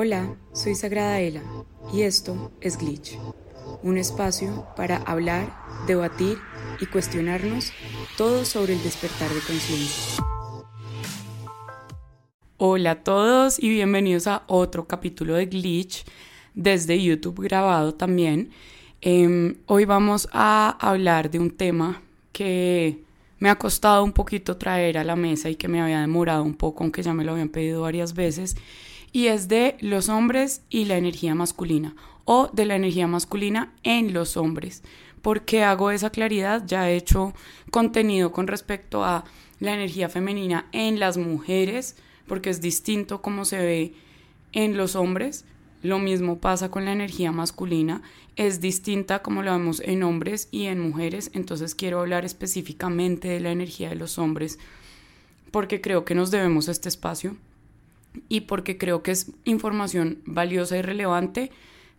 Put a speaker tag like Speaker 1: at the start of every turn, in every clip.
Speaker 1: Hola, soy Sagrada Ela y esto es Glitch, un espacio para hablar, debatir y cuestionarnos todo sobre el despertar de conciencia. Hola a todos y bienvenidos a otro capítulo de Glitch desde YouTube grabado también. Em, hoy vamos a hablar de un tema que me ha costado un poquito traer a la mesa y que me había demorado un poco, aunque ya me lo habían pedido varias veces, y es de los hombres y la energía masculina, o de la energía masculina en los hombres. ¿Por qué hago esa claridad? Ya he hecho contenido con respecto a la energía femenina en las mujeres, porque es distinto como se ve en los hombres, lo mismo pasa con la energía masculina, es distinta como lo vemos en hombres y en mujeres, entonces quiero hablar específicamente de la energía de los hombres porque creo que nos debemos este espacio y porque creo que es información valiosa y relevante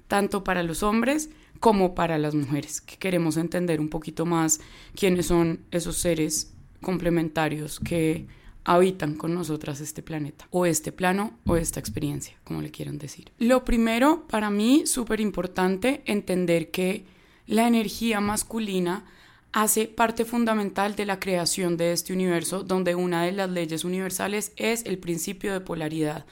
Speaker 1: tanto para los hombres como para las mujeres, que queremos entender un poquito más quiénes son esos seres complementarios que habitan con nosotras este planeta, o este plano, o esta experiencia, como le quieran decir. Lo primero, para mí, súper importante, entender que la energía masculina hace parte fundamental de la creación de este universo, donde una de las leyes universales es el principio de polaridad,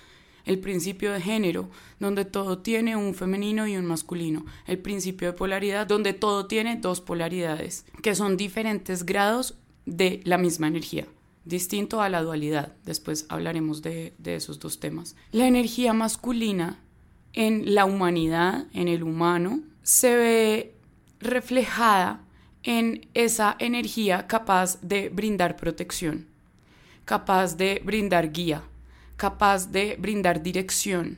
Speaker 1: el principio de género, donde todo tiene un femenino y un masculino, el principio de polaridad, donde todo tiene dos polaridades, que son diferentes grados de la misma energía distinto a la dualidad. Después hablaremos de, esos dos temas. La energía masculina en la humanidad, en el humano, se ve reflejada en esa energía capaz de brindar protección, capaz de brindar guía, capaz de brindar dirección.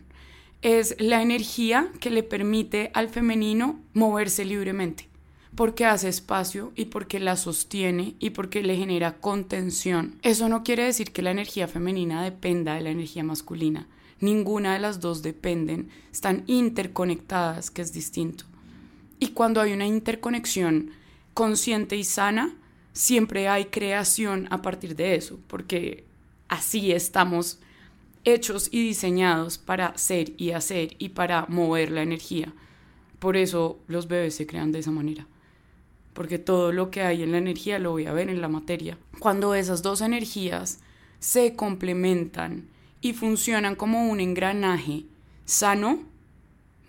Speaker 1: Es la energía que le permite al femenino moverse libremente porque hace espacio y porque la sostiene y porque le genera contención. Eso no quiere decir que la energía femenina dependa de la energía masculina. Ninguna de las dos dependen, están interconectadas, que es distinto. Y cuando hay una interconexión consciente y sana, siempre hay creación a partir de eso, porque así estamos hechos y diseñados para ser y hacer y para mover la energía. Por eso los bebés se crean de esa manera porque todo lo que hay en la energía lo voy a ver en la materia. Cuando esas dos energías se complementan y funcionan como un engranaje sano,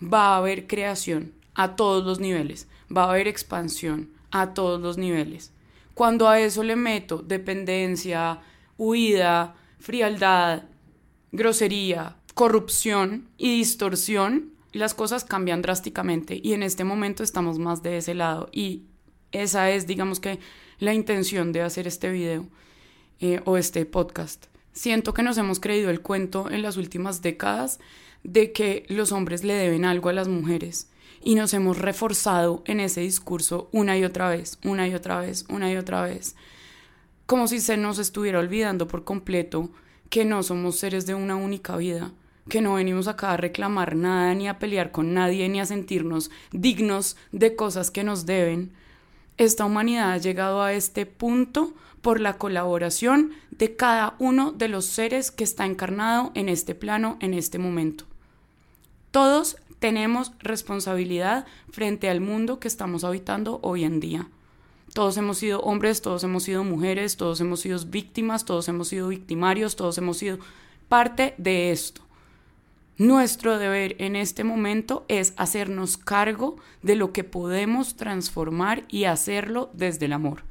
Speaker 1: va a haber creación a todos los niveles, va a haber expansión a todos los niveles. Cuando a eso le meto dependencia, huida, frialdad, grosería, corrupción y distorsión, las cosas cambian drásticamente y en este momento estamos más de ese lado y esa es, digamos que, la intención de hacer este video eh, o este podcast. Siento que nos hemos creído el cuento en las últimas décadas de que los hombres le deben algo a las mujeres y nos hemos reforzado en ese discurso una y otra vez, una y otra vez, una y otra vez, como si se nos estuviera olvidando por completo que no somos seres de una única vida, que no venimos acá a reclamar nada, ni a pelear con nadie, ni a sentirnos dignos de cosas que nos deben, esta humanidad ha llegado a este punto por la colaboración de cada uno de los seres que está encarnado en este plano en este momento. Todos tenemos responsabilidad frente al mundo que estamos habitando hoy en día. Todos hemos sido hombres, todos hemos sido mujeres, todos hemos sido víctimas, todos hemos sido victimarios, todos hemos sido parte de esto. Nuestro deber en este momento es hacernos cargo de lo que podemos transformar y hacerlo desde el amor.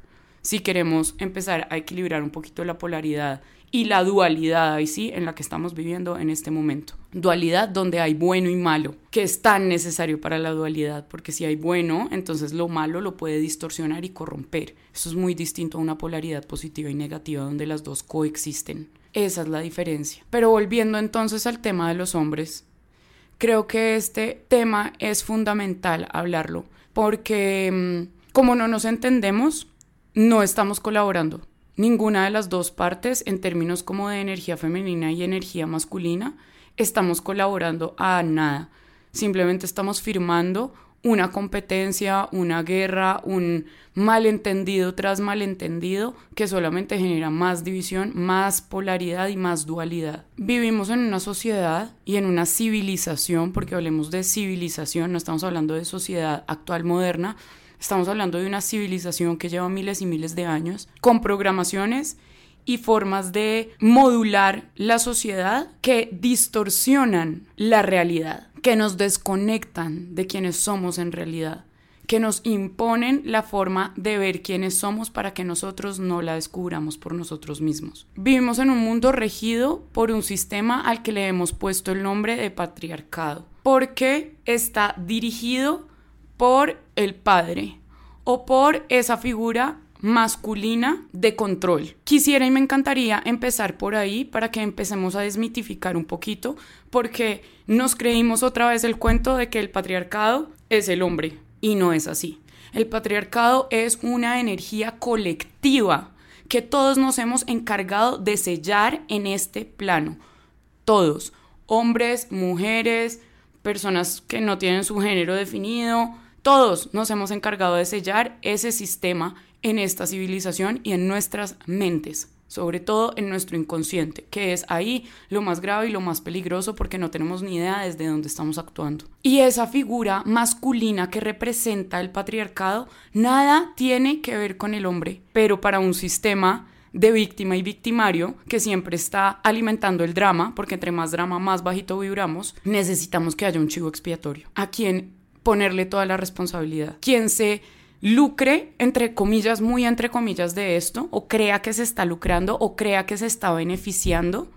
Speaker 1: Si queremos empezar a equilibrar un poquito la polaridad y la dualidad ahí sí en la que estamos viviendo en este momento. Dualidad donde hay bueno y malo, que es tan necesario para la dualidad, porque si hay bueno, entonces lo malo lo puede distorsionar y corromper. Eso es muy distinto a una polaridad positiva y negativa donde las dos coexisten. Esa es la diferencia. Pero volviendo entonces al tema de los hombres, creo que este tema es fundamental hablarlo, porque mm, como no nos entendemos, no estamos colaborando. Ninguna de las dos partes, en términos como de energía femenina y energía masculina, estamos colaborando a nada. Simplemente estamos firmando una competencia, una guerra, un malentendido tras malentendido que solamente genera más división, más polaridad y más dualidad. Vivimos en una sociedad y en una civilización, porque hablemos de civilización, no estamos hablando de sociedad actual moderna, estamos hablando de una civilización que lleva miles y miles de años, con programaciones y formas de modular la sociedad que distorsionan la realidad que nos desconectan de quienes somos en realidad, que nos imponen la forma de ver quiénes somos para que nosotros no la descubramos por nosotros mismos. Vivimos en un mundo regido por un sistema al que le hemos puesto el nombre de patriarcado, porque está dirigido por el padre o por esa figura masculina de control. Quisiera y me encantaría empezar por ahí para que empecemos a desmitificar un poquito, porque nos creímos otra vez el cuento de que el patriarcado es el hombre, y no es así. El patriarcado es una energía colectiva que todos nos hemos encargado de sellar en este plano. Todos, hombres, mujeres, personas que no tienen su género definido, todos nos hemos encargado de sellar ese sistema en esta civilización y en nuestras mentes, sobre todo en nuestro inconsciente, que es ahí lo más grave y lo más peligroso porque no tenemos ni idea desde dónde estamos actuando. Y esa figura masculina que representa el patriarcado, nada tiene que ver con el hombre, pero para un sistema de víctima y victimario que siempre está alimentando el drama, porque entre más drama más bajito vibramos, necesitamos que haya un chivo expiatorio a quien ponerle toda la responsabilidad. Quien se lucre, entre comillas, muy entre comillas de esto, o crea que se está lucrando, o crea que se está beneficiando,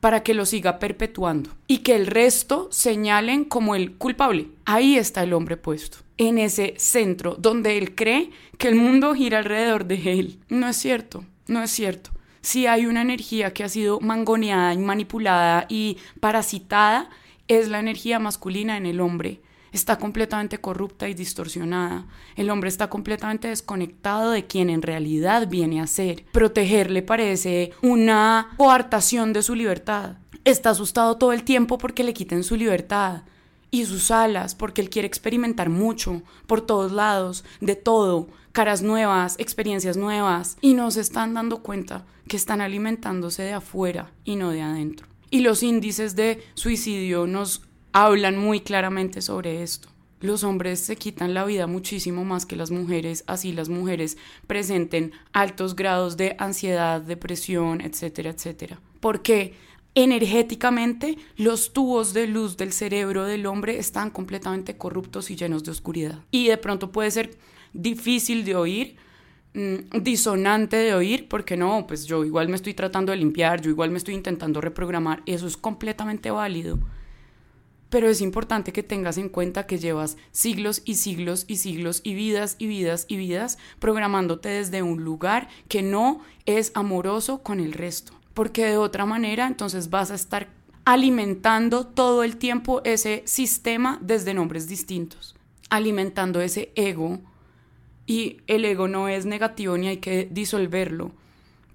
Speaker 1: para que lo siga perpetuando. Y que el resto señalen como el culpable. Ahí está el hombre puesto, en ese centro, donde él cree que el mundo gira alrededor de él. No es cierto, no es cierto. Si hay una energía que ha sido mangoneada y manipulada y parasitada, es la energía masculina en el hombre está completamente corrupta y distorsionada. El hombre está completamente desconectado de quien en realidad viene a ser. Protegerle parece una coartación de su libertad. Está asustado todo el tiempo porque le quiten su libertad y sus alas, porque él quiere experimentar mucho, por todos lados, de todo, caras nuevas, experiencias nuevas, y no se están dando cuenta que están alimentándose de afuera y no de adentro. Y los índices de suicidio nos hablan muy claramente sobre esto. Los hombres se quitan la vida muchísimo más que las mujeres, así las mujeres presenten altos grados de ansiedad, depresión, etcétera, etcétera. Porque energéticamente los tubos de luz del cerebro del hombre están completamente corruptos y llenos de oscuridad. Y de pronto puede ser difícil de oír, mm, disonante de oír, porque no, pues yo igual me estoy tratando de limpiar, yo igual me estoy intentando reprogramar, eso es completamente válido pero es importante que tengas en cuenta que llevas siglos y siglos y siglos y vidas y vidas y vidas programándote desde un lugar que no es amoroso con el resto. Porque de otra manera entonces vas a estar alimentando todo el tiempo ese sistema desde nombres distintos, alimentando ese ego. Y el ego no es negativo ni hay que disolverlo,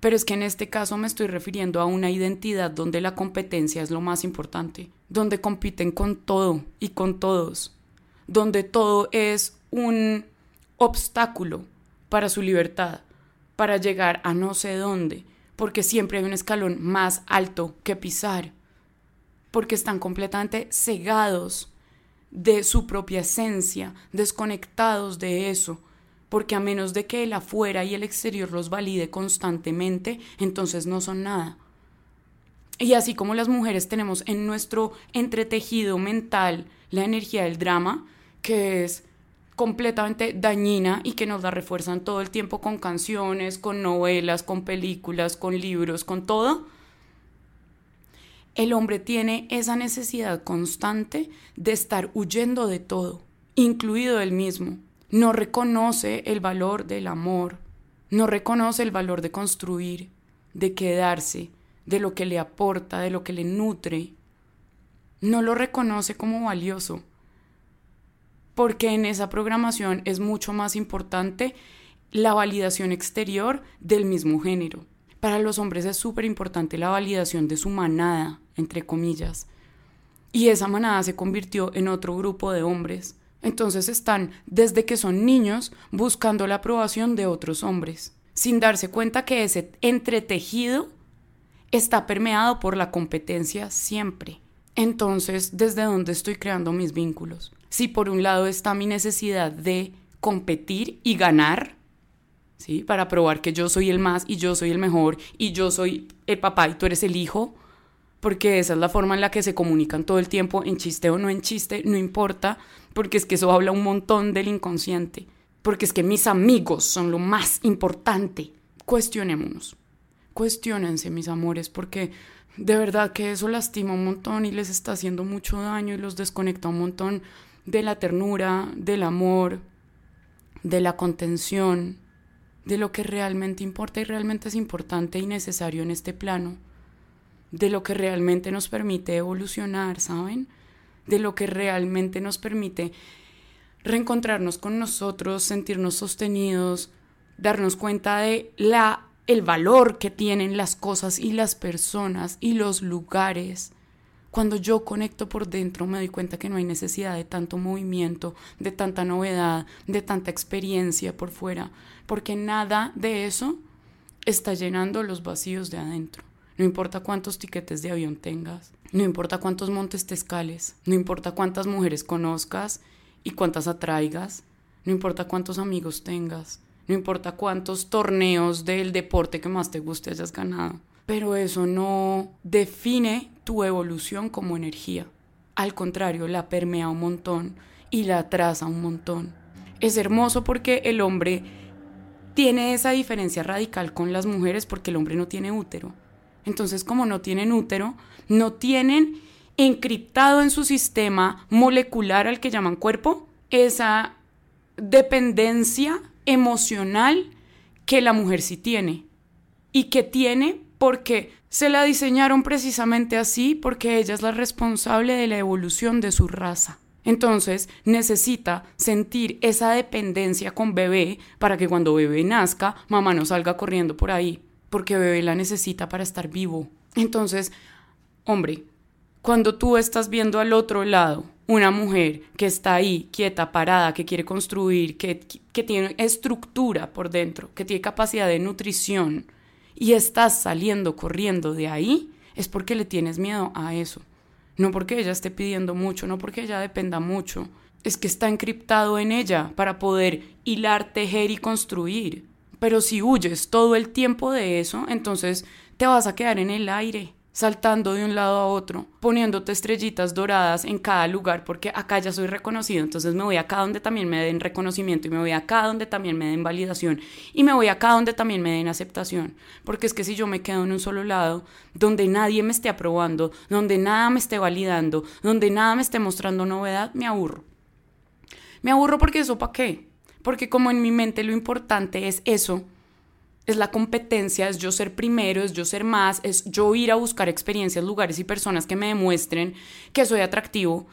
Speaker 1: pero es que en este caso me estoy refiriendo a una identidad donde la competencia es lo más importante, donde compiten con todo y con todos, donde todo es un obstáculo para su libertad, para llegar a no sé dónde, porque siempre hay un escalón más alto que pisar, porque están completamente cegados de su propia esencia, desconectados de eso, porque a menos de que el afuera y el exterior los valide constantemente, entonces no son nada. Y así como las mujeres tenemos en nuestro entretejido mental la energía del drama, que es completamente dañina y que nos la refuerzan todo el tiempo con canciones, con novelas, con películas, con libros, con todo, el hombre tiene esa necesidad constante de estar huyendo de todo, incluido él mismo no reconoce el valor del amor, no reconoce el valor de construir, de quedarse, de lo que le aporta, de lo que le nutre. No lo reconoce como valioso, porque en esa programación es mucho más importante la validación exterior del mismo género. Para los hombres es súper importante la validación de su manada, entre comillas. Y esa manada se convirtió en otro grupo de hombres Entonces están desde que son niños buscando la aprobación de otros hombres, sin darse cuenta que ese entretejido está permeado por la competencia siempre. Entonces, ¿desde dónde estoy creando mis vínculos? Si por un lado está mi necesidad de competir y ganar, ¿sí? Para probar que yo soy el más y yo soy el mejor y yo soy el papá y tú eres el hijo, porque esa es la forma en la que se comunican todo el tiempo, en chiste o no en chiste, no importa, porque es que eso habla un montón del inconsciente, porque es que mis amigos son lo más importante. Cuestionémonos, cuestionense mis amores, porque de verdad que eso lastima un montón y les está haciendo mucho daño y los desconecta un montón de la ternura, del amor, de la contención, de lo que realmente importa y realmente es importante y necesario en este plano, de lo que realmente nos permite evolucionar, ¿saben? De lo que realmente nos permite reencontrarnos con nosotros, sentirnos sostenidos, darnos cuenta de la el valor que tienen las cosas y las personas y los lugares. Cuando yo conecto por dentro me doy cuenta que no hay necesidad de tanto movimiento, de tanta novedad, de tanta experiencia por fuera, porque nada de eso está llenando los vacíos de adentro. No importa cuántos tiquetes de avión tengas, no importa cuántos montes te escales, no importa cuántas mujeres conozcas y cuántas atraigas, no importa cuántos amigos tengas, no importa cuántos torneos del deporte que más te guste hayas ganado. Pero eso no define tu evolución como energía. Al contrario, la permea un montón y la atrasa un montón. Es hermoso porque el hombre tiene esa diferencia radical con las mujeres porque el hombre no tiene útero. Entonces, como no tienen útero, no tienen encriptado en su sistema molecular al que llaman cuerpo esa dependencia emocional que la mujer sí tiene. Y que tiene porque se la diseñaron precisamente así, porque ella es la responsable de la evolución de su raza. Entonces necesita sentir esa dependencia con bebé para que cuando bebé nazca, mamá no salga corriendo por ahí, porque bebé la necesita para estar vivo. Entonces, hombre, cuando tú estás viendo al otro lado una mujer que está ahí, quieta, parada, que quiere construir, que, que tiene estructura por dentro, que tiene capacidad de nutrición, y estás saliendo corriendo de ahí, es porque le tienes miedo a eso. No porque ella esté pidiendo mucho, no porque ella dependa mucho. Es que está encriptado en ella para poder hilar, tejer y construir. Pero si huyes todo el tiempo de eso, entonces te vas a quedar en el aire saltando de un lado a otro, poniéndote estrellitas doradas en cada lugar, porque acá ya soy reconocido, entonces me voy acá donde también me den reconocimiento y me voy acá donde también me den validación y me voy acá donde también me den aceptación, porque es que si yo me quedo en un solo lado, donde nadie me esté aprobando, donde nada me esté validando, donde nada me esté mostrando novedad, me aburro. Me aburro porque eso para qué? Porque como en mi mente lo importante es eso, es la competencia, es yo ser primero, es yo ser más, es yo ir a buscar experiencias, lugares y personas que me demuestren que soy atractivo,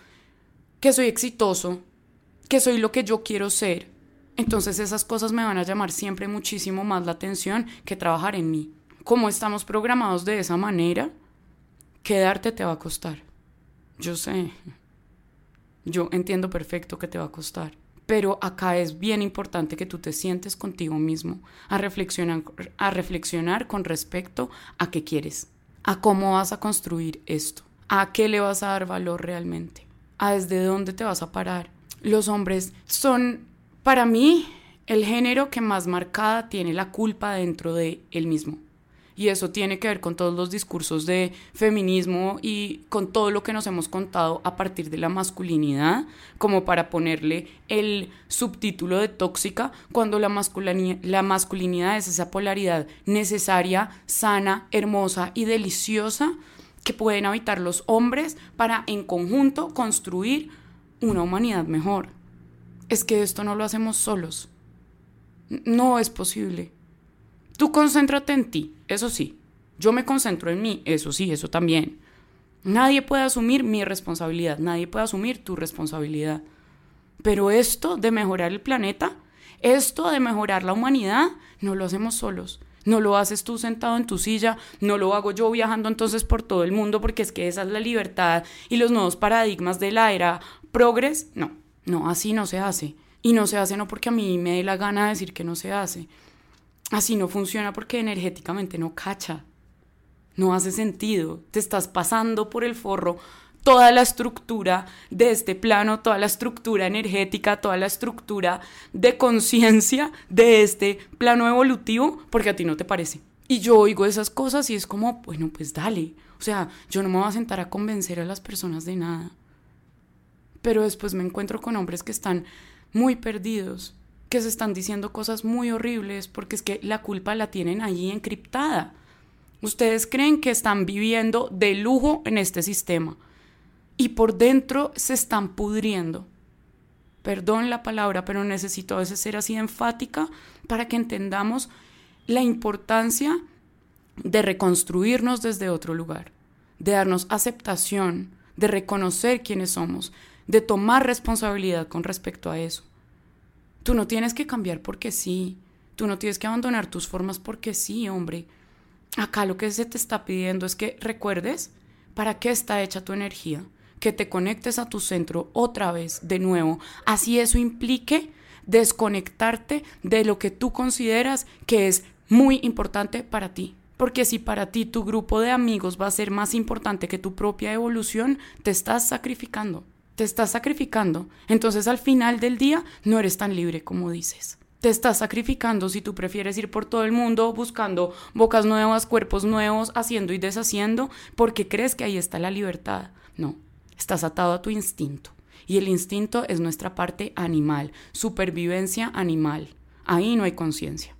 Speaker 1: que soy exitoso, que soy lo que yo quiero ser. Entonces esas cosas me van a llamar siempre muchísimo más la atención que trabajar en mí. Como estamos programados de esa manera, quedarte te va a costar. Yo sé. Yo entiendo perfecto que te va a costar pero acá es bien importante que tú te sientes contigo mismo a reflexionar, a reflexionar con respecto a qué quieres, a cómo vas a construir esto, a qué le vas a dar valor realmente, a desde dónde te vas a parar. Los hombres son, para mí, el género que más marcada tiene la culpa dentro de él mismo. Y eso tiene que ver con todos los discursos de feminismo y con todo lo que nos hemos contado a partir de la masculinidad, como para ponerle el subtítulo de tóxica, cuando la, masculinidad, la masculinidad es esa polaridad necesaria, sana, hermosa y deliciosa que pueden habitar los hombres para en conjunto construir una humanidad mejor. Es que esto no lo hacemos solos. No es posible. Tú concéntrate en ti, eso sí. Yo me concentro en mí, eso sí, eso también. Nadie puede asumir mi responsabilidad, nadie puede asumir tu responsabilidad. Pero esto de mejorar el planeta, esto de mejorar la humanidad, no lo hacemos solos. No lo haces tú sentado en tu silla, no lo hago yo viajando entonces por todo el mundo porque es que esa es la libertad y los nuevos paradigmas de la era progres. No, No, así no se hace. Y no se hace no porque a mí me dé la gana de decir que no se hace. Así no funciona porque energéticamente no cacha. No hace sentido. Te estás pasando por el forro toda la estructura de este plano, toda la estructura energética, toda la estructura de conciencia de este plano evolutivo, porque a ti no te parece. Y yo oigo esas cosas y es como, bueno, pues dale. O sea, yo no me voy a sentar a convencer a las personas de nada. Pero después me encuentro con hombres que están muy perdidos, que se están diciendo cosas muy horribles porque es que la culpa la tienen allí encriptada. Ustedes creen que están viviendo de lujo en este sistema y por dentro se están pudriendo. Perdón la palabra, pero necesito a veces ser así enfática para que entendamos la importancia de reconstruirnos desde otro lugar, de darnos aceptación, de reconocer quiénes somos, de tomar responsabilidad con respecto a eso. Tú no tienes que cambiar porque sí, tú no tienes que abandonar tus formas porque sí, hombre. Acá lo que se te está pidiendo es que recuerdes para qué está hecha tu energía que te conectes a tu centro otra vez, de nuevo, así eso implique desconectarte de lo que tú consideras que es muy importante para ti. Porque si para ti tu grupo de amigos va a ser más importante que tu propia evolución, te estás sacrificando. Te estás sacrificando. Entonces al final del día no eres tan libre como dices. Te estás sacrificando si tú prefieres ir por todo el mundo buscando bocas nuevas, cuerpos nuevos, haciendo y deshaciendo, porque crees que ahí está la libertad. No, Estás atado a tu instinto. Y el instinto es nuestra parte animal, supervivencia animal. Ahí no hay conciencia.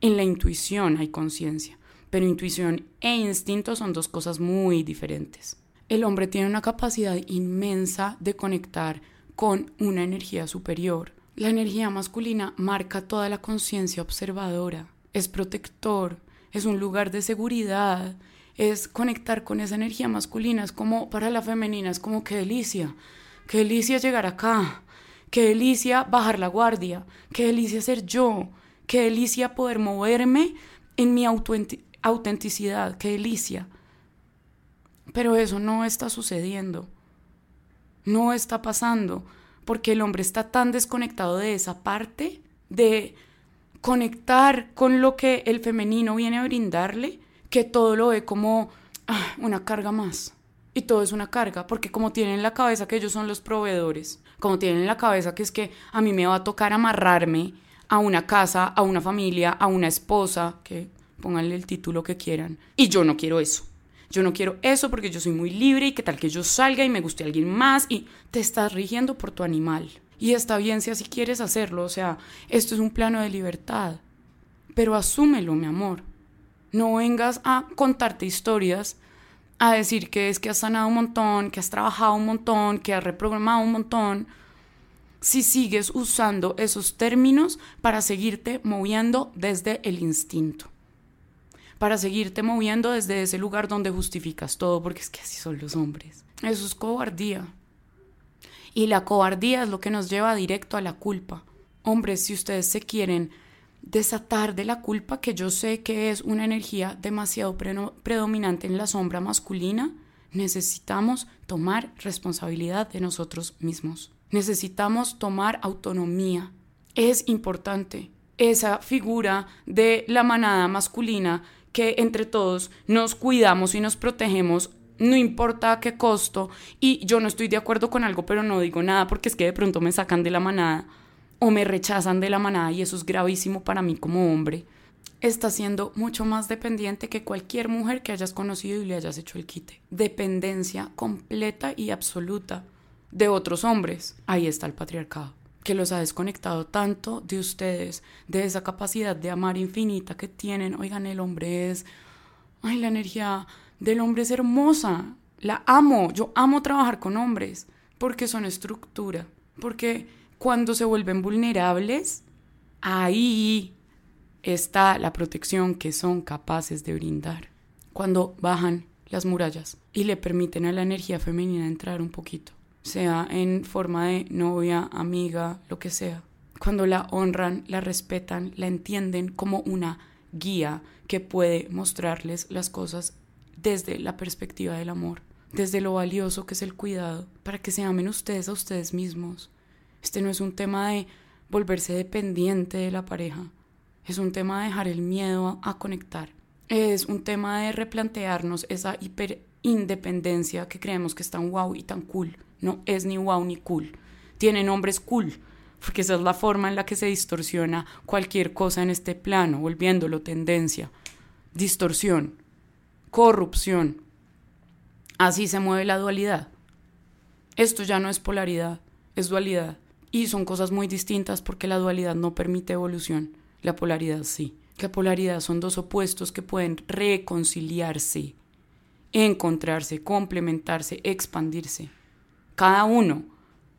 Speaker 1: En la intuición hay conciencia, pero intuición e instinto son dos cosas muy diferentes. El hombre tiene una capacidad inmensa de conectar con una energía superior. La energía masculina marca toda la conciencia observadora, es protector, es un lugar de seguridad, es conectar con esa energía masculina, es como para la femenina, es como qué delicia, qué delicia llegar acá, qué delicia bajar la guardia, qué delicia ser yo, qué delicia poder moverme en mi autenticidad, qué delicia. Pero eso no está sucediendo, no está pasando, porque el hombre está tan desconectado de esa parte, de conectar con lo que el femenino viene a brindarle, que todo lo ve como ah, una carga más. Y todo es una carga, porque como tienen en la cabeza que ellos son los proveedores, como tienen en la cabeza que es que a mí me va a tocar amarrarme a una casa, a una familia, a una esposa, que pónganle el título que quieran. Y yo no quiero eso. Yo no quiero eso porque yo soy muy libre y que tal que yo salga y me guste alguien más y te estás rigiendo por tu animal. Y está bien si así quieres hacerlo, o sea, esto es un plano de libertad. Pero asúmelo, mi amor. No vengas a contarte historias, a decir que es que has sanado un montón, que has trabajado un montón, que has reprogramado un montón, si sigues usando esos términos para seguirte moviendo desde el instinto, para seguirte moviendo desde ese lugar donde justificas todo, porque es que así son los hombres. Eso es cobardía. Y la cobardía es lo que nos lleva directo a la culpa. Hombres, si ustedes se quieren desatar de la culpa, que yo sé que es una energía demasiado predominante en la sombra masculina, necesitamos tomar responsabilidad de nosotros mismos. Necesitamos tomar autonomía. Es importante esa figura de la manada masculina que entre todos nos cuidamos y nos protegemos no importa a qué costo y yo no estoy de acuerdo con algo pero no digo nada porque es que de pronto me sacan de la manada o me rechazan de la manada y eso es gravísimo para mí como hombre, está siendo mucho más dependiente que cualquier mujer que hayas conocido y le hayas hecho el quite. Dependencia completa y absoluta de otros hombres. Ahí está el patriarcado, que los ha desconectado tanto de ustedes, de esa capacidad de amar infinita que tienen. Oigan, el hombre es... Ay, la energía del hombre es hermosa. La amo. Yo amo trabajar con hombres porque son estructura, porque cuando se vuelven vulnerables, ahí está la protección que son capaces de brindar. Cuando bajan las murallas y le permiten a la energía femenina entrar un poquito, sea en forma de novia, amiga, lo que sea. Cuando la honran, la respetan, la entienden como una guía que puede mostrarles las cosas desde la perspectiva del amor, desde lo valioso que es el cuidado, para que se amen ustedes a ustedes mismos, Este no es un tema de volverse dependiente de la pareja. Es un tema de dejar el miedo a, conectar. Es un tema de replantearnos esa hiperindependencia que creemos que es tan wow y tan cool. No es ni wow ni cool. Tiene nombres cool, porque esa es la forma en la que se distorsiona cualquier cosa en este plano, volviéndolo tendencia. Distorsión, corrupción. Así se mueve la dualidad. Esto ya no es polaridad, es dualidad. Y son cosas muy distintas porque la dualidad no permite evolución, la polaridad sí. La polaridad son dos opuestos que pueden reconciliarse, encontrarse, complementarse, expandirse. Cada uno,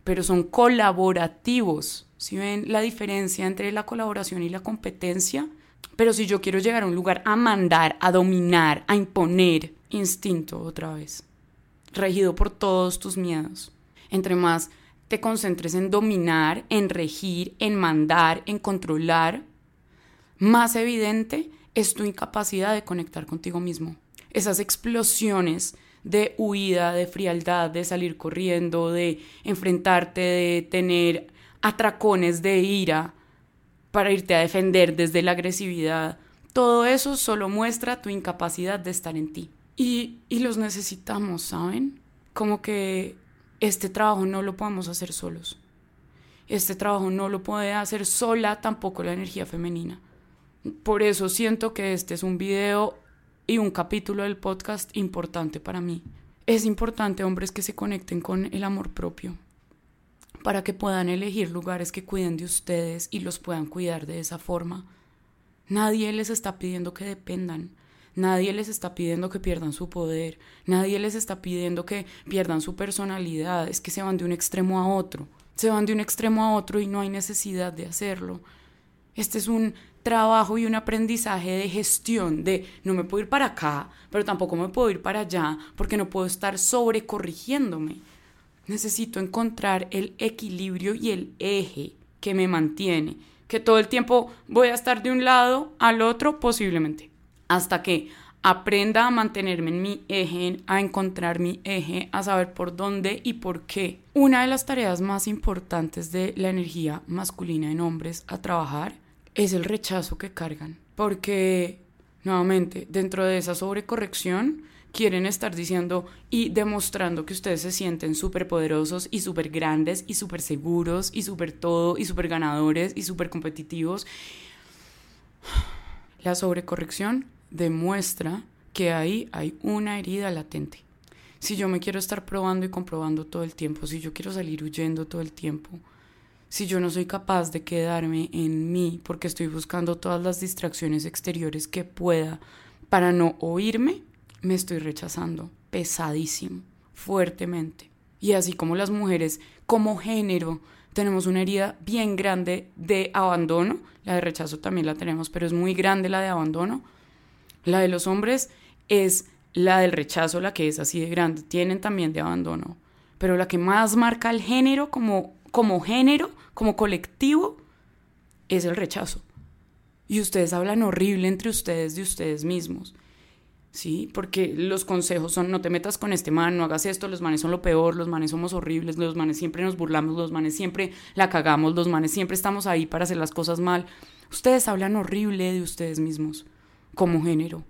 Speaker 1: pero son colaborativos. Si ven la diferencia entre la colaboración y la competencia, pero si yo quiero llegar a un lugar a mandar, a dominar, a imponer, instinto otra vez, regido por todos tus miedos. Entre más te concentres en dominar, en regir, en mandar, en controlar, más evidente es tu incapacidad de conectar contigo mismo. Esas explosiones de huida, de frialdad, de salir corriendo, de enfrentarte, de tener atracones de ira para irte a defender desde la agresividad, todo eso solo muestra tu incapacidad de estar en ti. Y, y los necesitamos, ¿saben? Como que este trabajo no lo podemos hacer solos. Este trabajo no lo puede hacer sola tampoco la energía femenina. Por eso siento que este es un video y un capítulo del podcast importante para mí. Es importante, hombres, que se conecten con el amor propio para que puedan elegir lugares que cuiden de ustedes y los puedan cuidar de esa forma. Nadie les está pidiendo que dependan. Nadie les está pidiendo que pierdan su poder, nadie les está pidiendo que pierdan su personalidad, es que se van de un extremo a otro, se van de un extremo a otro y no hay necesidad de hacerlo. Este es un trabajo y un aprendizaje de gestión, de no me puedo ir para acá, pero tampoco me puedo ir para allá, porque no puedo estar sobrecorrigiéndome. Necesito encontrar el equilibrio y el eje que me mantiene, que todo el tiempo voy a estar de un lado al otro posiblemente hasta que aprenda a mantenerme en mi eje, a encontrar mi eje, a saber por dónde y por qué. Una de las tareas más importantes de la energía masculina en hombres a trabajar es el rechazo que cargan, porque nuevamente dentro de esa sobrecorrección quieren estar diciendo y demostrando que ustedes se sienten súper poderosos y súper grandes y súper seguros y súper todo y súper ganadores y súper competitivos. La sobrecorrección demuestra que ahí hay una herida latente. Si yo me quiero estar probando y comprobando todo el tiempo, si yo quiero salir huyendo todo el tiempo, si yo no soy capaz de quedarme en mí porque estoy buscando todas las distracciones exteriores que pueda para no oírme, me estoy rechazando pesadísimo, fuertemente. Y así como las mujeres como género tenemos una herida bien grande de abandono, la de rechazo también la tenemos, pero es muy grande la de abandono, la de los hombres es la del rechazo, la que es así de grande. Tienen también de abandono. Pero la que más marca el género como, como género, como colectivo, es el rechazo. Y ustedes hablan horrible entre ustedes de ustedes mismos. ¿sí? Porque los consejos son no te metas con este man, no hagas esto, los manes son lo peor, los manes somos horribles, los manes siempre nos burlamos, los manes siempre la cagamos, los manes siempre estamos ahí para hacer las cosas mal. Ustedes hablan horrible de ustedes mismos como género.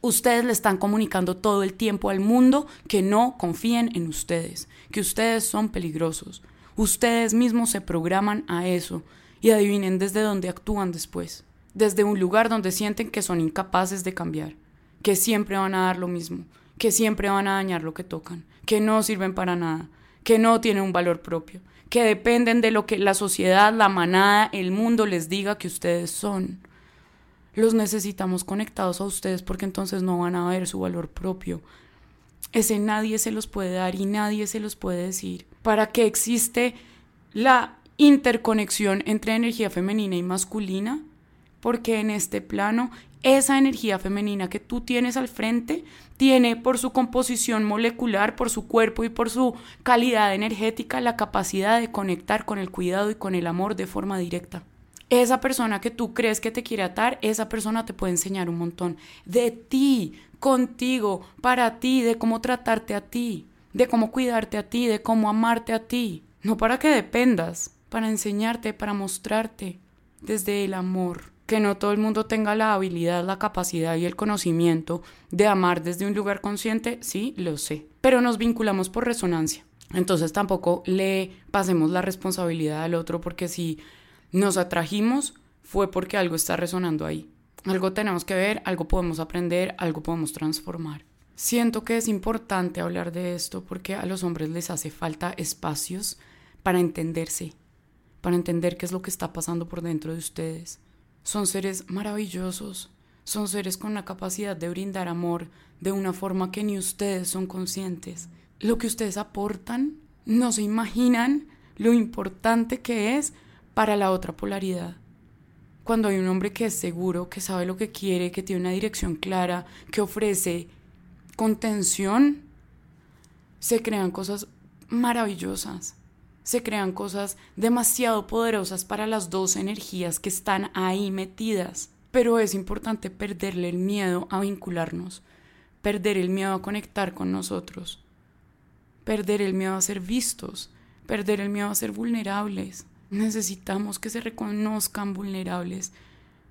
Speaker 1: Ustedes le están comunicando todo el tiempo al mundo que no confíen en ustedes, que ustedes son peligrosos. Ustedes mismos se programan a eso y adivinen desde dónde actúan después. Desde un lugar donde sienten que son incapaces de cambiar, que siempre van a dar lo mismo, que siempre van a dañar lo que tocan, que no sirven para nada, que no tienen un valor propio, que dependen de lo que la sociedad, la manada, el mundo les diga que ustedes son los necesitamos conectados a ustedes porque entonces no van a ver su valor propio. Ese nadie se los puede dar y nadie se los puede decir. ¿Para qué existe la interconexión entre energía femenina y masculina? Porque en este plano esa energía femenina que tú tienes al frente tiene por su composición molecular, por su cuerpo y por su calidad energética la capacidad de conectar con el cuidado y con el amor de forma directa. Esa persona que tú crees que te quiere atar, esa persona te puede enseñar un montón de ti, contigo, para ti, de cómo tratarte a ti, de cómo cuidarte a ti, de cómo amarte a ti. No para que dependas, para enseñarte, para mostrarte desde el amor. Que no todo el mundo tenga la habilidad, la capacidad y el conocimiento de amar desde un lugar consciente, sí, lo sé. Pero nos vinculamos por resonancia. Entonces tampoco le pasemos la responsabilidad al otro porque si nos atrajimos fue porque algo está resonando ahí. Algo tenemos que ver, algo podemos aprender, algo podemos transformar. Siento que es importante hablar de esto porque a los hombres les hace falta espacios para entenderse, para entender qué es lo que está pasando por dentro de ustedes. Son seres maravillosos, son seres con la capacidad de brindar amor de una forma que ni ustedes son conscientes. Lo que ustedes aportan, no se imaginan lo importante que es para la otra polaridad. Cuando hay un hombre que es seguro, que sabe lo que quiere, que tiene una dirección clara, que ofrece contención, se crean cosas maravillosas, se crean cosas demasiado poderosas para las dos energías que están ahí metidas. Pero es importante perderle el miedo a vincularnos, perder el miedo a conectar con nosotros, perder el miedo a ser vistos, perder el miedo a ser vulnerables. Necesitamos que se reconozcan vulnerables,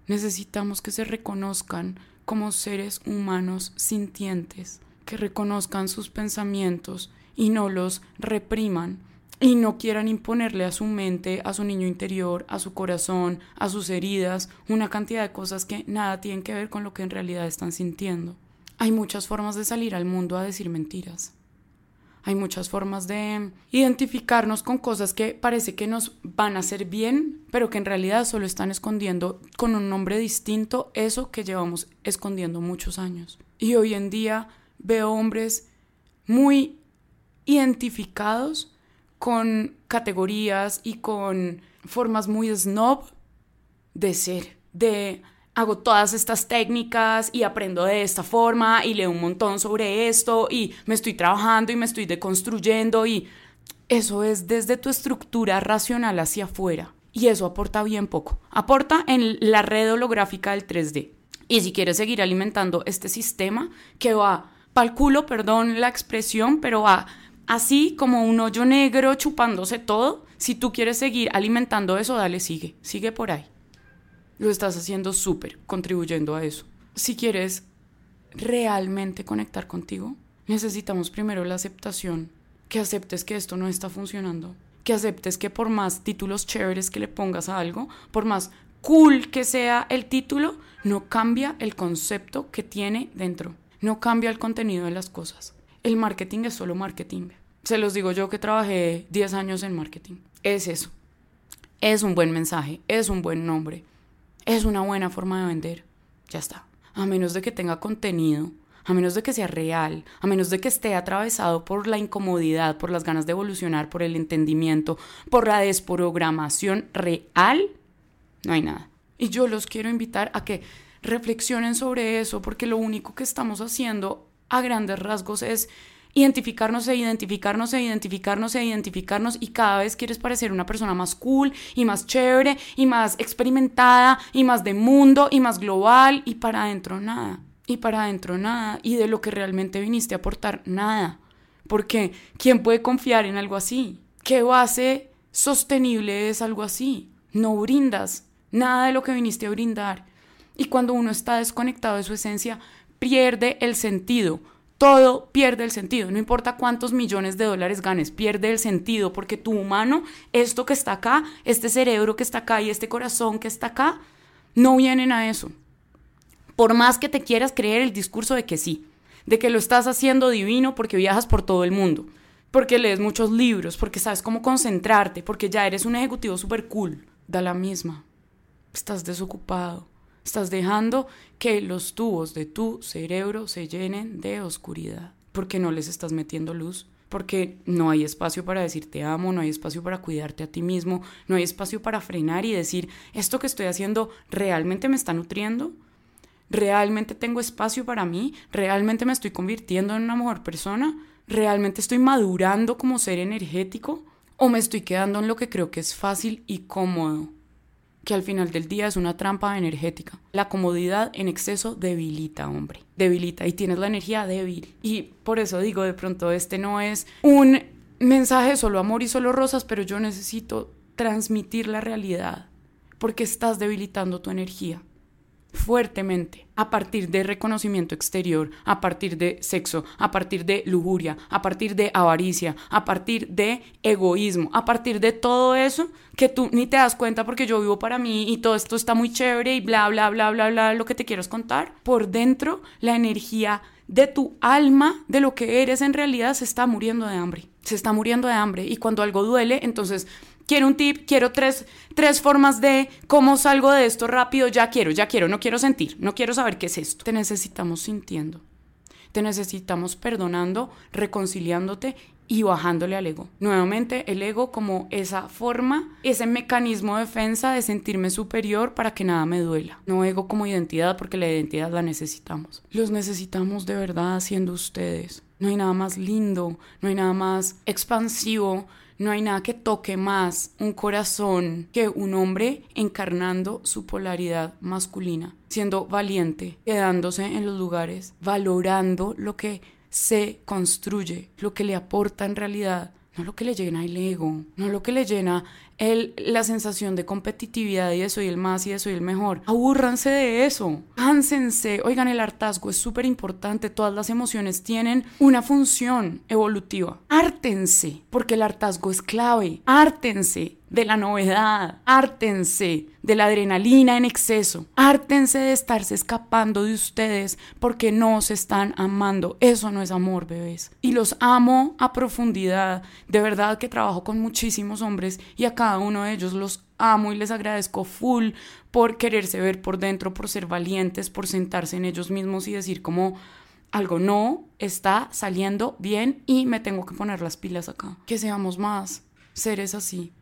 Speaker 1: necesitamos que se reconozcan como seres humanos sintientes, que reconozcan sus pensamientos y no los repriman y no quieran imponerle a su mente, a su niño interior, a su corazón, a sus heridas, una cantidad de cosas que nada tienen que ver con lo que en realidad están sintiendo. Hay muchas formas de salir al mundo a decir mentiras. Hay muchas formas de identificarnos con cosas que parece que nos van a hacer bien, pero que en realidad solo están escondiendo con un nombre distinto eso que llevamos escondiendo muchos años. Y hoy en día veo hombres muy identificados con categorías y con formas muy snob de ser, de hago todas estas técnicas y aprendo de esta forma y leo un montón sobre esto y me estoy trabajando y me estoy deconstruyendo y eso es desde tu estructura racional hacia afuera y eso aporta bien poco. Aporta en la red holográfica del 3D. Y si quieres seguir alimentando este sistema que va pa'l culo, perdón la expresión, pero va así como un hoyo negro chupándose todo, si tú quieres seguir alimentando eso, dale, sigue, sigue por ahí lo estás haciendo súper, contribuyendo a eso. Si quieres realmente conectar contigo, necesitamos primero la aceptación, que aceptes que esto no está funcionando, que aceptes que por más títulos chéveres que le pongas a algo, por más cool que sea el título, no cambia el concepto que tiene dentro, no cambia el contenido de las cosas. El marketing es solo marketing. Se los digo yo que trabajé 10 años en marketing. Es eso. Es un buen mensaje, es un buen nombre, es una buena forma de vender. Ya está. A menos de que tenga contenido, a menos de que sea real, a menos de que esté atravesado por la incomodidad, por las ganas de evolucionar, por el entendimiento, por la desprogramación real, no hay nada. Y yo los quiero invitar a que reflexionen sobre eso, porque lo único que estamos haciendo a grandes rasgos es identificarnos e identificarnos e identificarnos e identificarnos y cada vez quieres parecer una persona más cool y más chévere y más experimentada y más de mundo y más global y para adentro nada. Y para adentro nada. Y de lo que realmente viniste a aportar nada. Porque ¿quién puede confiar en algo así? ¿Qué base sostenible es algo así? No brindas nada de lo que viniste a brindar. Y cuando uno está desconectado de su esencia, pierde el sentido todo pierde el sentido. No importa cuántos millones de dólares ganes, pierde el sentido porque tu humano, esto que está acá, este cerebro que está acá y este corazón que está acá, no vienen a eso. Por más que te quieras creer el discurso de que sí, de que lo estás haciendo divino porque viajas por todo el mundo, porque lees muchos libros, porque sabes cómo concentrarte, porque ya eres un ejecutivo súper cool, da la misma. Estás desocupado Estás dejando que los tubos de tu cerebro se llenen de oscuridad porque no les estás metiendo luz, porque no hay espacio para decir te amo, no hay espacio para cuidarte a ti mismo, no hay espacio para frenar y decir, esto que estoy haciendo realmente me está nutriendo, realmente tengo espacio para mí, realmente me estoy convirtiendo en una mejor persona, realmente estoy madurando como ser energético o me estoy quedando en lo que creo que es fácil y cómodo que al final del día es una trampa energética. La comodidad en exceso debilita, hombre. Debilita y tienes la energía débil. Y por eso digo, de pronto este no es un mensaje solo amor y solo rosas, pero yo necesito transmitir la realidad porque estás debilitando tu energía fuertemente a partir de reconocimiento exterior, a partir de sexo, a partir de lujuria, a partir de avaricia, a partir de egoísmo, a partir de todo eso que tú ni te das cuenta porque yo vivo para mí y todo esto está muy chévere y bla, bla, bla, bla, bla, lo que te quiero contar. Por dentro, la energía de tu alma, de lo que eres en realidad, se está muriendo de hambre. Se está muriendo de hambre. Y cuando algo duele, entonces quiero un tip, quiero tres, tres formas de cómo salgo de esto rápido, ya quiero, ya quiero, no quiero sentir, no quiero saber qué es esto. Te necesitamos sintiendo, te necesitamos perdonando, reconciliándote y bajándole al ego. Nuevamente, el ego como esa forma, ese mecanismo de defensa de sentirme superior para que nada me duela. No ego como identidad porque la identidad la necesitamos. Los necesitamos de verdad siendo ustedes. No hay nada más lindo, no hay nada más expansivo, no hay nada que toque más un corazón que un hombre encarnando su polaridad masculina, siendo valiente, quedándose en los lugares, valorando lo que se construye, lo que le aporta en realidad, no lo que le llena el ego, no lo que le llena el, la sensación de competitividad y de soy el más y de soy el mejor. Abúrranse de eso, cánsense. Oigan, el hartazgo es súper importante. Todas las emociones tienen una función evolutiva. Ártense, porque el hartazgo es clave. Ártense de la novedad, ártense de la adrenalina en exceso, ártense de estarse escapando de ustedes porque no se están amando. Eso no es amor, bebés. Y los amo a profundidad. De verdad que trabajo con muchísimos hombres y a cada uno de ellos los amo y les agradezco full por quererse ver por dentro, por ser valientes, por sentarse en ellos mismos y decir como algo no está saliendo bien y me tengo que poner las pilas acá. Que seamos más seres así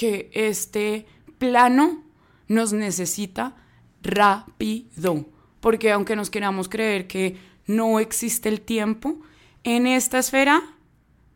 Speaker 1: que este plano nos necesita rápido, porque aunque nos queramos creer que no existe el tiempo, en esta esfera,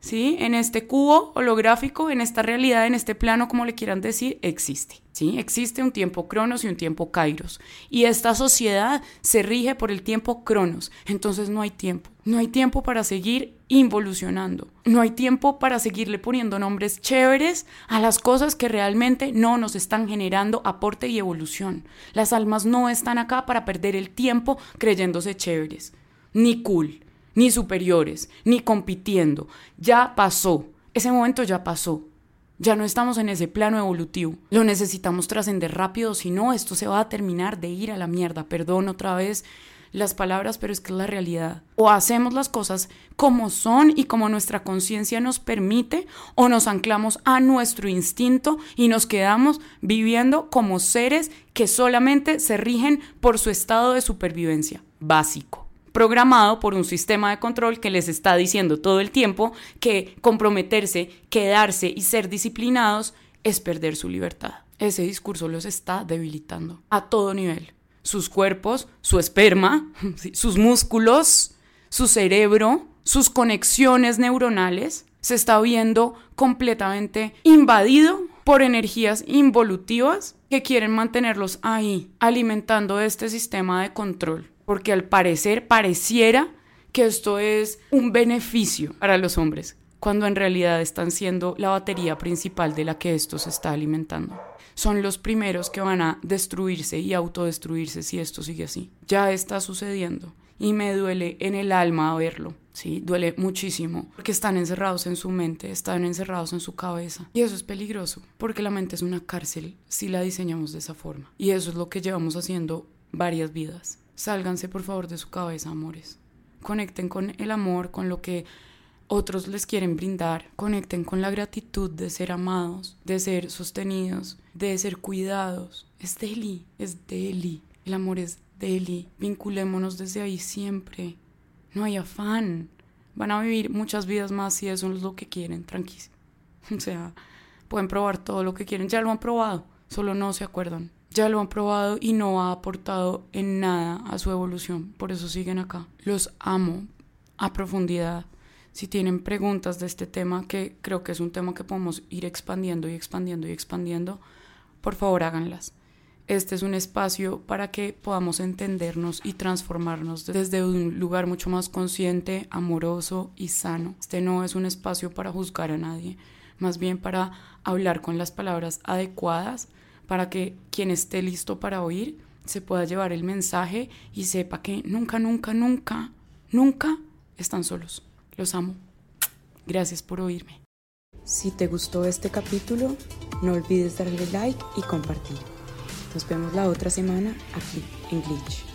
Speaker 1: ¿sí? En este cubo holográfico, en esta realidad, en este plano, como le quieran decir, existe. ¿sí? Existe un tiempo cronos y un tiempo kairos. Y esta sociedad se rige por el tiempo cronos. Entonces no hay tiempo. No hay tiempo para seguir involucionando. No hay tiempo para seguirle poniendo nombres chéveres a las cosas que realmente no nos están generando aporte y evolución. Las almas no están acá para perder el tiempo creyéndose chéveres, ni cool, ni superiores, ni compitiendo. Ya pasó. Ese momento ya pasó. Ya no estamos en ese plano evolutivo. Lo necesitamos trascender rápido, si no, esto se va a terminar de ir a la mierda. Perdón otra vez las palabras, pero es que es la realidad. O hacemos las cosas como son y como nuestra conciencia nos permite, o nos anclamos a nuestro instinto y nos quedamos viviendo como seres que solamente se rigen por su estado de supervivencia básico programado por un sistema de control que les está diciendo todo el tiempo que comprometerse, quedarse y ser disciplinados es perder su libertad. Ese discurso los está debilitando a todo nivel. Sus cuerpos, su esperma, sus músculos, su cerebro, sus conexiones neuronales, se está viendo completamente invadido por energías involutivas que quieren mantenerlos ahí, alimentando este sistema de control porque al parecer pareciera que esto es un beneficio para los hombres, cuando en realidad están siendo la batería principal de la que esto se está alimentando. Son los primeros que van a destruirse y autodestruirse si esto sigue así. Ya está sucediendo y me duele en el alma verlo. Sí, duele muchísimo porque están encerrados en su mente, están encerrados en su cabeza. Y eso es peligroso porque la mente es una cárcel si la diseñamos de esa forma. Y eso es lo que llevamos haciendo varias vidas. Sálganse por favor de su cabeza, amores. Conecten con el amor, con lo que otros les quieren brindar. Conecten con la gratitud de ser amados, de ser sostenidos, de ser cuidados. Es Deli, es Deli. El amor es Deli. Vinculémonos desde ahí siempre. No hay afán. Van a vivir muchas vidas más si eso es lo que quieren, tranquilo. O sea, pueden probar todo lo que quieren. Ya lo han probado, solo no se acuerdan ya lo han probado y no ha aportado en nada a su evolución. Por eso siguen acá. Los amo a profundidad. Si tienen preguntas de este tema, que creo que es un tema que podemos ir expandiendo y expandiendo y expandiendo, por favor háganlas. este es un espacio para que podamos entendernos y transformarnos desde un lugar mucho más consciente, amoroso y sano. Este no es un espacio para juzgar a nadie, más bien para hablar con las palabras adecuadas para que quien esté listo para oír se pueda llevar el mensaje y sepa que nunca, nunca, nunca, nunca están solos. Los amo. Gracias por oírme. Si te gustó este capítulo, no olvides darle like y compartir. Nos vemos la otra semana aquí en Glitch.